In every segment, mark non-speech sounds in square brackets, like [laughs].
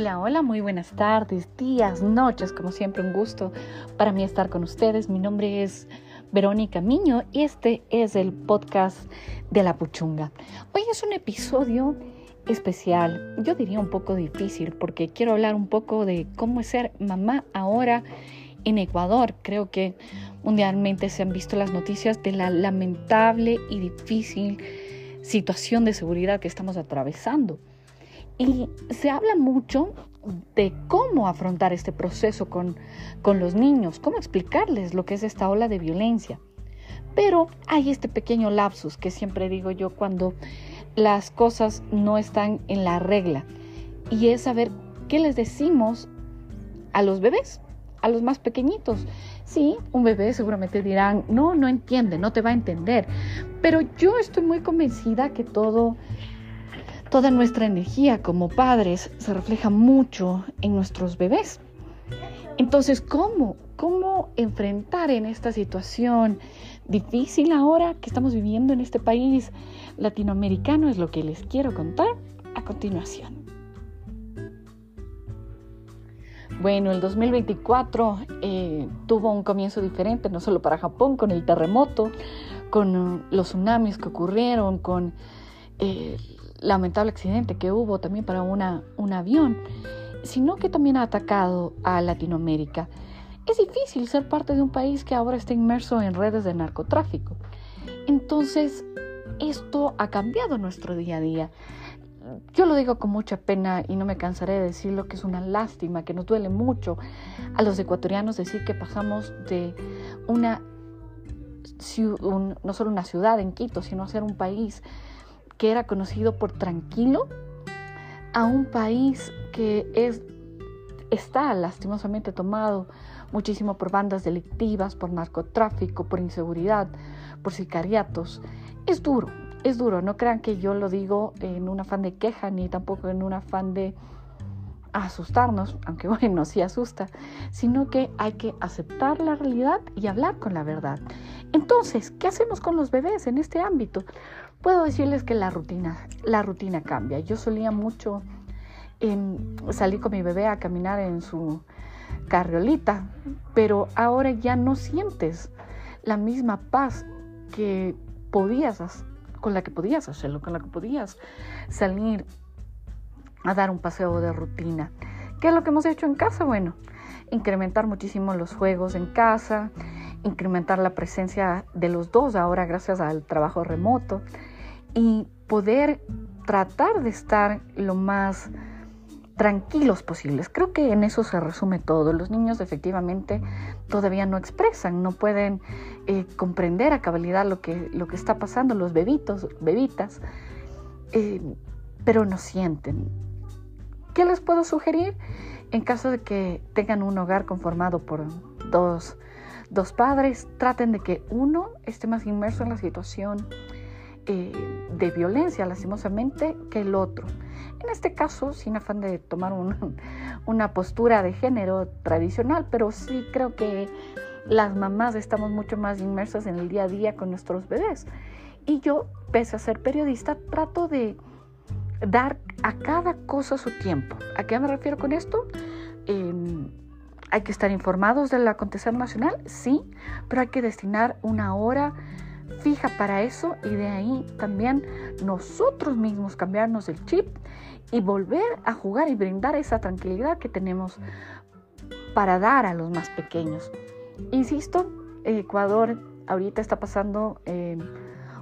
Hola, hola, muy buenas tardes, días, noches, como siempre un gusto para mí estar con ustedes. Mi nombre es Verónica Miño y este es el podcast de la Puchunga. Hoy es un episodio especial, yo diría un poco difícil porque quiero hablar un poco de cómo es ser mamá ahora en Ecuador. Creo que mundialmente se han visto las noticias de la lamentable y difícil situación de seguridad que estamos atravesando. Y se habla mucho de cómo afrontar este proceso con, con los niños, cómo explicarles lo que es esta ola de violencia. Pero hay este pequeño lapsus que siempre digo yo cuando las cosas no están en la regla y es saber qué les decimos a los bebés, a los más pequeñitos. Sí, un bebé seguramente dirán, no, no entiende, no te va a entender, pero yo estoy muy convencida que todo Toda nuestra energía como padres se refleja mucho en nuestros bebés. Entonces, ¿cómo? ¿Cómo enfrentar en esta situación difícil ahora que estamos viviendo en este país latinoamericano? Es lo que les quiero contar a continuación. Bueno, el 2024 eh, tuvo un comienzo diferente, no solo para Japón, con el terremoto, con los tsunamis que ocurrieron, con eh, lamentable accidente que hubo también para un avión, sino que también ha atacado a Latinoamérica. Es difícil ser parte de un país que ahora está inmerso en redes de narcotráfico. Entonces, esto ha cambiado nuestro día a día. Yo lo digo con mucha pena y no me cansaré de decirlo que es una lástima, que nos duele mucho a los ecuatorianos decir que pasamos de una no solo una ciudad en Quito, sino a ser un país que era conocido por tranquilo a un país que es, está lastimosamente tomado muchísimo por bandas delictivas, por narcotráfico, por inseguridad, por sicariatos. Es duro, es duro. No crean que yo lo digo en un afán de queja ni tampoco en un afán de asustarnos, aunque [laughs] bueno, sí asusta, sino que hay que aceptar la realidad y hablar con la verdad. Entonces, ¿qué hacemos con los bebés en este ámbito? Puedo decirles que la rutina, la rutina cambia. Yo solía mucho salir con mi bebé a caminar en su carriolita, pero ahora ya no sientes la misma paz que podías con la que podías hacerlo, con la que podías salir a dar un paseo de rutina. ¿Qué es lo que hemos hecho en casa? Bueno, incrementar muchísimo los juegos en casa, incrementar la presencia de los dos ahora gracias al trabajo remoto y poder tratar de estar lo más tranquilos posibles. Creo que en eso se resume todo. Los niños efectivamente todavía no expresan, no pueden eh, comprender a cabalidad lo que, lo que está pasando, los bebitos, bebitas, eh, pero no sienten. ¿Qué les puedo sugerir? En caso de que tengan un hogar conformado por dos, dos padres, traten de que uno esté más inmerso en la situación eh, de violencia, lastimosamente, que el otro. En este caso, sin afán de tomar [laughs] una postura de género tradicional, pero sí creo que las mamás estamos mucho más inmersas en el día a día con nuestros bebés. Y yo, pese a ser periodista, trato de dar a cada cosa su tiempo. ¿A qué me refiero con esto? Em, hay que estar informados del acontecer nacional, sí, pero hay que destinar una hora fija para eso y de ahí también nosotros mismos cambiarnos el chip y volver a jugar y brindar esa tranquilidad que tenemos para dar a los más pequeños. Insisto, Ecuador ahorita está pasando... Eh,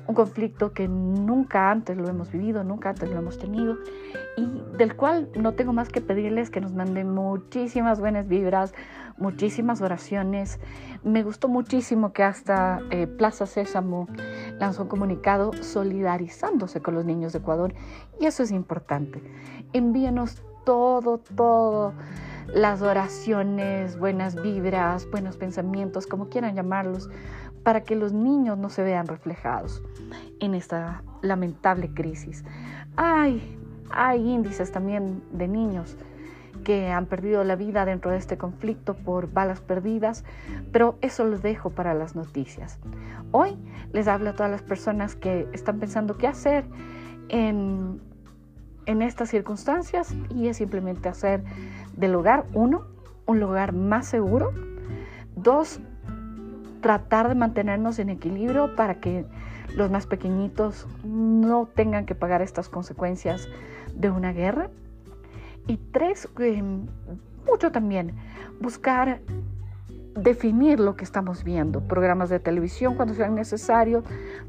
un conflicto que nunca antes lo hemos vivido, nunca antes lo hemos tenido y del cual no tengo más que pedirles que nos manden muchísimas buenas vibras, muchísimas oraciones. Me gustó muchísimo que hasta eh, Plaza Sésamo lanzó un comunicado solidarizándose con los niños de Ecuador y eso es importante. Envíenos todo, todo las oraciones, buenas vibras, buenos pensamientos, como quieran llamarlos, para que los niños no se vean reflejados en esta lamentable crisis. Hay, hay índices también de niños que han perdido la vida dentro de este conflicto por balas perdidas, pero eso lo dejo para las noticias. Hoy les hablo a todas las personas que están pensando qué hacer en en estas circunstancias y es simplemente hacer del hogar, uno, un lugar más seguro, dos, tratar de mantenernos en equilibrio para que los más pequeñitos no tengan que pagar estas consecuencias de una guerra. Y tres, eh, mucho también, buscar definir lo que estamos viendo, programas de televisión cuando sean necesarios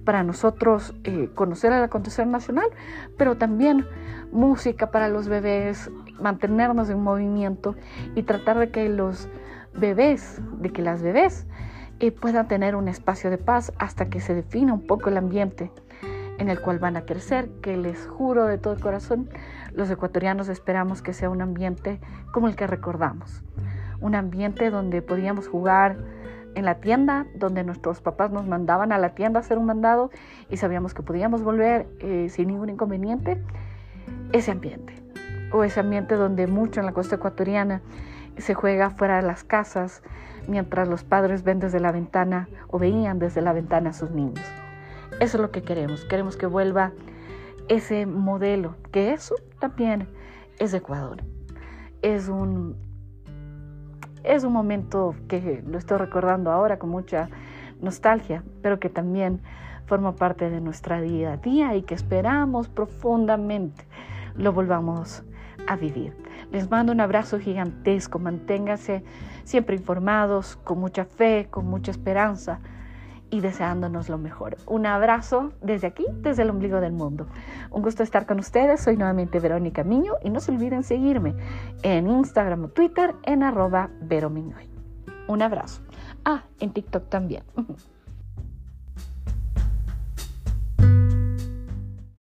para nosotros eh, conocer el acontecer nacional, pero también música para los bebés, mantenernos en movimiento y tratar de que los bebés, de que las bebés eh, puedan tener un espacio de paz hasta que se defina un poco el ambiente en el cual van a crecer, que les juro de todo corazón, los ecuatorianos esperamos que sea un ambiente como el que recordamos un ambiente donde podíamos jugar en la tienda, donde nuestros papás nos mandaban a la tienda a hacer un mandado y sabíamos que podíamos volver eh, sin ningún inconveniente, ese ambiente. O ese ambiente donde mucho en la costa ecuatoriana se juega fuera de las casas, mientras los padres ven desde la ventana o veían desde la ventana a sus niños. Eso es lo que queremos. Queremos que vuelva ese modelo, que eso también es Ecuador. Es un es un momento que lo estoy recordando ahora con mucha nostalgia, pero que también forma parte de nuestra día a día y que esperamos profundamente lo volvamos a vivir. Les mando un abrazo gigantesco, manténganse siempre informados, con mucha fe, con mucha esperanza y deseándonos lo mejor. Un abrazo desde aquí, desde el ombligo del mundo. Un gusto estar con ustedes. Soy nuevamente Verónica Miño y no se olviden seguirme en Instagram o Twitter en arroba Vero Un abrazo. Ah, en TikTok también. [laughs]